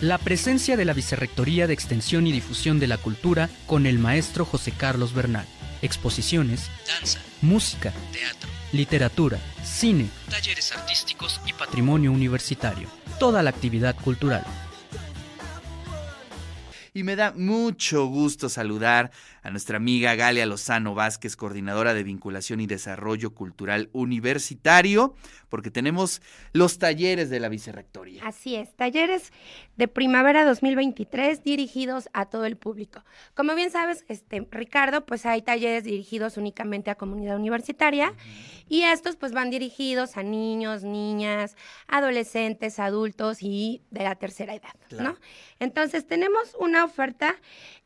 La presencia de la Vicerrectoría de Extensión y Difusión de la Cultura con el maestro José Carlos Bernal. Exposiciones, danza, música, teatro, literatura, cine, talleres artísticos y patrimonio universitario. Toda la actividad cultural y me da mucho gusto saludar a nuestra amiga Galia Lozano Vázquez, coordinadora de vinculación y desarrollo cultural universitario, porque tenemos los talleres de la vicerrectoría. Así es, talleres de primavera 2023 dirigidos a todo el público. Como bien sabes, este Ricardo, pues hay talleres dirigidos únicamente a comunidad universitaria y estos pues van dirigidos a niños, niñas, adolescentes, adultos y de la tercera edad, ¿no? Entonces tenemos una oferta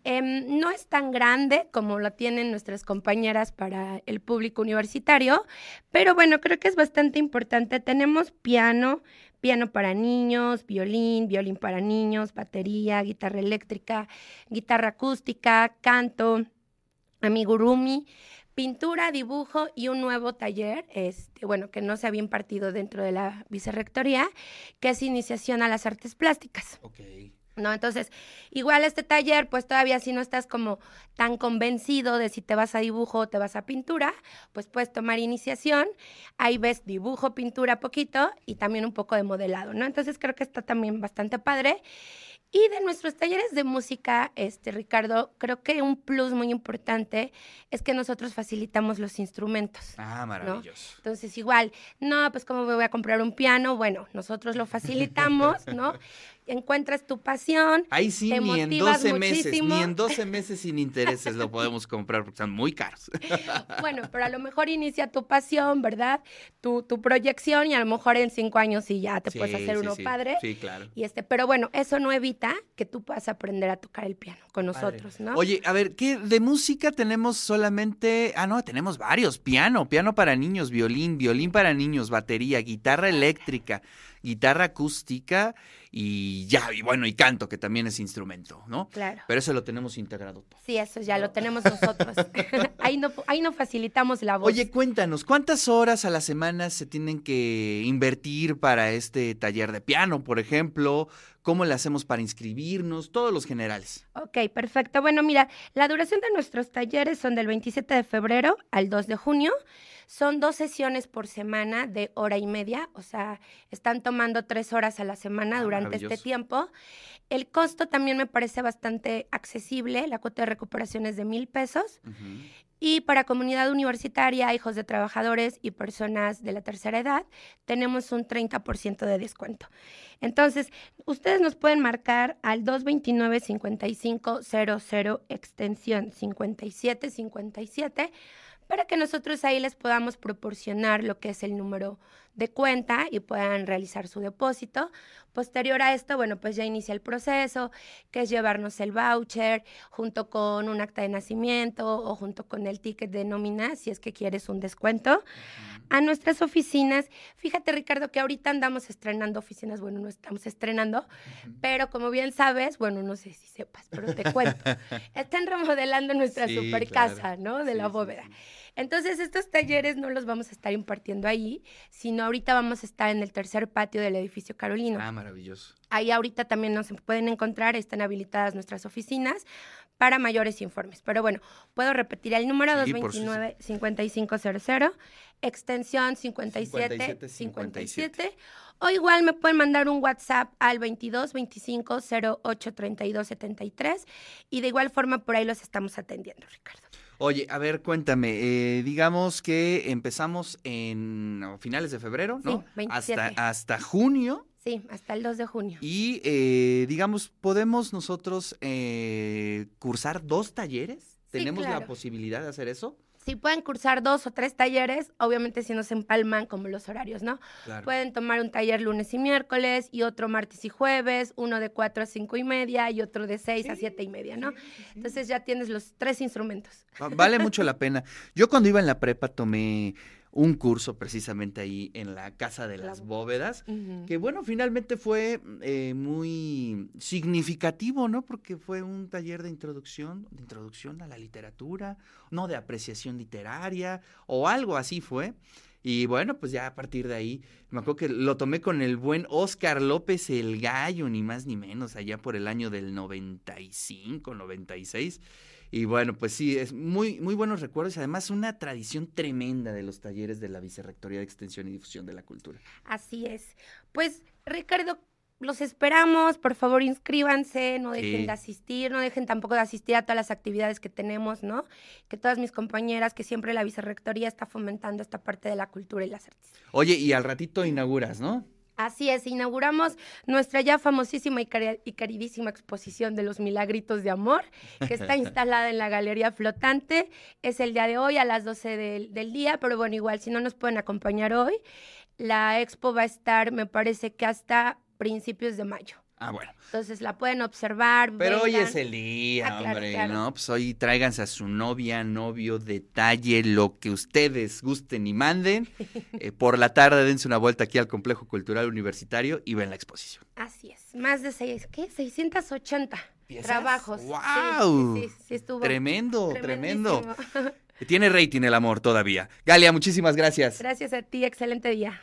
Em, no es tan grande como la tienen nuestras compañeras para el público universitario, pero bueno, creo que es bastante importante. Tenemos piano, piano para niños, violín, violín para niños, batería, guitarra eléctrica, guitarra acústica, canto, amigurumi pintura, dibujo y un nuevo taller, este, bueno, que no se había impartido dentro de la vicerrectoría, que es iniciación a las artes plásticas. ¿No? Entonces, igual este taller, pues todavía si no estás como tan convencido de si te vas a dibujo o te vas a pintura, pues puedes tomar iniciación, ahí ves dibujo, pintura poquito y también un poco de modelado, ¿no? Entonces creo que está también bastante padre. Y de nuestros talleres de música, este Ricardo, creo que un plus muy importante es que nosotros facilitamos los instrumentos. Ah, maravilloso. Entonces, igual, no, pues cómo me voy a comprar un piano, bueno, nosotros lo facilitamos, ¿no? Encuentras tu pasión. Ahí sí, ni en 12 meses, ni en 12 meses sin intereses lo podemos comprar porque están muy caros. bueno, pero a lo mejor inicia tu pasión, ¿verdad? Tu, tu proyección y a lo mejor en cinco años sí ya te puedes hacer uno padre. Sí, claro. Y este, pero bueno, eso no evita que tú puedas aprender a tocar el piano con nosotros, ¿no? Oye, a ver, ¿qué de música tenemos solamente? Ah, no, tenemos varios. Piano, piano para niños, violín, violín para niños, batería, guitarra eléctrica guitarra acústica y ya, y bueno, y canto, que también es instrumento, ¿no? Claro. Pero eso lo tenemos integrado todo. Sí, eso ya lo tenemos nosotros. ahí, no, ahí no facilitamos la voz. Oye, cuéntanos, ¿cuántas horas a la semana se tienen que invertir para este taller de piano, por ejemplo? ¿Cómo le hacemos para inscribirnos? Todos los generales. Ok, perfecto. Bueno, mira, la duración de nuestros talleres son del 27 de febrero al 2 de junio. Son dos sesiones por semana de hora y media, o sea, están tomando tres horas a la semana ah, durante este tiempo. El costo también me parece bastante accesible, la cuota de recuperación es de mil pesos. Y para comunidad universitaria, hijos de trabajadores y personas de la tercera edad, tenemos un 30% de descuento. Entonces, ustedes nos pueden marcar al 229-5500 extensión 5757 para que nosotros ahí les podamos proporcionar lo que es el número de cuenta y puedan realizar su depósito. Posterior a esto, bueno, pues ya inicia el proceso, que es llevarnos el voucher junto con un acta de nacimiento o junto con el ticket de nómina, si es que quieres un descuento, a nuestras oficinas. Fíjate, Ricardo, que ahorita andamos estrenando oficinas, bueno, no estamos estrenando, pero como bien sabes, bueno, no sé si sepas, pero te cuento, están remodelando nuestra super casa, ¿no? De la bóveda. Entonces, estos talleres no los vamos a estar impartiendo ahí, sino ahorita vamos a estar en el tercer patio del edificio Carolino. Ah, maravilloso. Ahí ahorita también nos pueden encontrar, están habilitadas nuestras oficinas para mayores informes. Pero bueno, puedo repetir el número 229-5500, extensión 5757. 57, o igual me pueden mandar un WhatsApp al 22 25 08 32 73 y de igual forma por ahí los estamos atendiendo, Ricardo. Oye, a ver, cuéntame, eh, digamos que empezamos en finales de febrero, ¿no? Sí, Hasta, hasta junio. Sí, hasta el 2 de junio. Y, eh, digamos, ¿podemos nosotros eh, cursar dos talleres? ¿Tenemos la posibilidad de hacer eso? si pueden cursar dos o tres talleres, obviamente si no se empalman como los horarios, ¿no? Pueden tomar un taller lunes y miércoles y otro martes y jueves, uno de cuatro a cinco y media y otro de seis a siete y media, ¿no? Entonces ya tienes los tres instrumentos. Vale mucho la pena. Yo cuando iba en la prepa tomé un curso precisamente ahí en la Casa de las Bóvedas, que bueno, finalmente fue eh, muy significativo, ¿no? Porque fue un taller de introducción, de introducción a la literatura, no de apreciación literaria, o algo así fue. Y bueno, pues ya a partir de ahí, me acuerdo que lo tomé con el buen Oscar López el Gallo, ni más ni menos, allá por el año del 95, 96. Y bueno, pues sí, es muy, muy buenos recuerdos y además una tradición tremenda de los talleres de la Vicerrectoría de Extensión y Difusión de la Cultura. Así es. Pues, Ricardo, los esperamos, por favor inscríbanse, no dejen de asistir, no dejen tampoco de asistir a todas las actividades que tenemos, ¿no? Que todas mis compañeras, que siempre la vicerrectoría está fomentando esta parte de la cultura y las artes. Oye, y al ratito inauguras, ¿no? Así es, inauguramos nuestra ya famosísima y, queridísima exposición de los milagritos de amor, que está instalada en la Galería Flotante. Es el día de hoy a las 12 del, del día, pero bueno, igual, si no nos pueden acompañar hoy, la expo va a estar, me parece que hasta principios de mayo. Ah, bueno. Entonces la pueden observar. Pero hoy es el día, ah, hombre, ¿no? Pues hoy tráiganse a su novia, novio, detalle, lo que ustedes gusten y manden. Eh, por la tarde dense una vuelta aquí al Complejo Cultural Universitario y ven la exposición. Así es, más de seis, ¿qué? 680 trabajos. ¡Wow! Sí, sí, estuvo tremendo, tremendo. Tiene rating el amor todavía. Galia, muchísimas gracias. Gracias a ti, excelente día.